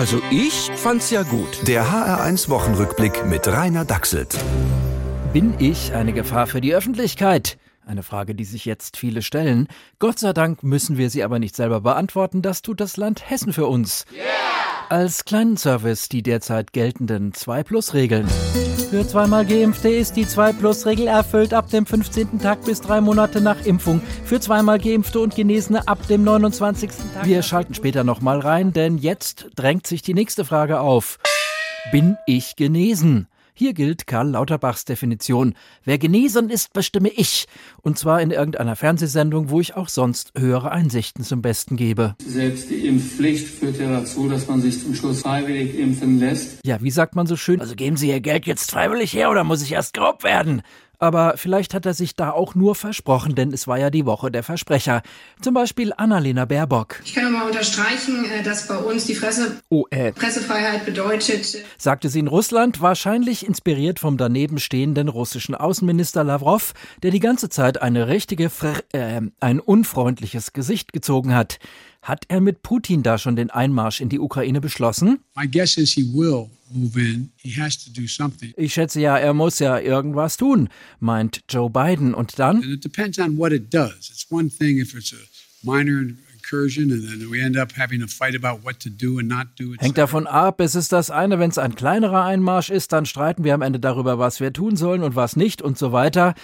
Also ich fand's ja gut. Der HR1 Wochenrückblick mit Rainer Dachselt. Bin ich eine Gefahr für die Öffentlichkeit? Eine Frage, die sich jetzt viele stellen. Gott sei Dank müssen wir sie aber nicht selber beantworten. Das tut das Land Hessen für uns. Yeah! Als kleinen Service die derzeit geltenden 2-Plus-Regeln. Für zweimal Geimpfte ist die 2-Plus-Regel erfüllt ab dem 15. Tag bis drei Monate nach Impfung. Für zweimal Geimpfte und Genesene ab dem 29. Tag. Wir schalten später nochmal rein, denn jetzt drängt sich die nächste Frage auf. Bin ich genesen? Hier gilt Karl Lauterbachs Definition. Wer genesen ist, bestimme ich. Und zwar in irgendeiner Fernsehsendung, wo ich auch sonst höhere Einsichten zum Besten gebe. Selbst die Impfpflicht führt ja dazu, dass man sich zum Schluss freiwillig impfen lässt. Ja, wie sagt man so schön? Also geben Sie Ihr Geld jetzt freiwillig her oder muss ich erst grob werden? Aber vielleicht hat er sich da auch nur versprochen, denn es war ja die Woche der Versprecher. Zum Beispiel Annalena Baerbock. Ich kann nochmal unterstreichen, äh, dass bei uns die Fresse oh, äh. Pressefreiheit bedeutet. Sagte sie in Russland, wahrscheinlich inspiriert vom daneben stehenden russischen Außenminister Lavrov, der die ganze Zeit eine richtige, Fr äh, ein unfreundliches Gesicht gezogen hat. Hat er mit Putin da schon den Einmarsch in die Ukraine beschlossen? Ich schätze ja, er muss ja irgendwas tun, meint Joe Biden. Und dann? It depends on what it does. It's one thing if it's a minor Hängt davon ab, es ist das eine, wenn es ein kleinerer Einmarsch ist, dann streiten wir am Ende darüber, was wir tun sollen und was nicht und so weiter.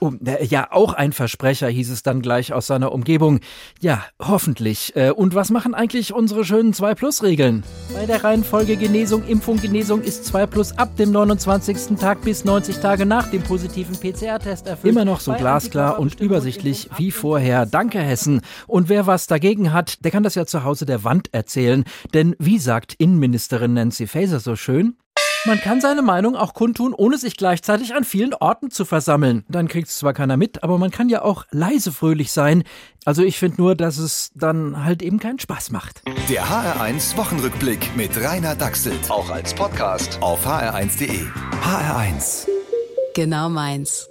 Oh, ja, auch ein Versprecher, hieß es dann gleich aus seiner Umgebung. Ja, hoffentlich. Äh, und was machen eigentlich unsere schönen 2-Plus-Regeln? Bei der Reihenfolge Genesung, Impfung, Genesung ist 2 Plus ab dem 29. Tag bis 90 Tage nach dem positiven PCR-Test erfüllt. Immer noch so glasklar und übersichtlich wie vorher. Danke, Hessen. Und wer was dagegen hat, der kann das ja zu Hause der Wand erzählen. Denn wie sagt Innenministerin Nancy Faeser so schön? Man kann seine Meinung auch kundtun, ohne sich gleichzeitig an vielen Orten zu versammeln. Dann kriegt es zwar keiner mit, aber man kann ja auch leise fröhlich sein. Also ich finde nur, dass es dann halt eben keinen Spaß macht. Der HR1 Wochenrückblick mit Rainer Dachselt. Auch als Podcast auf hr1.de. HR1. Genau meins.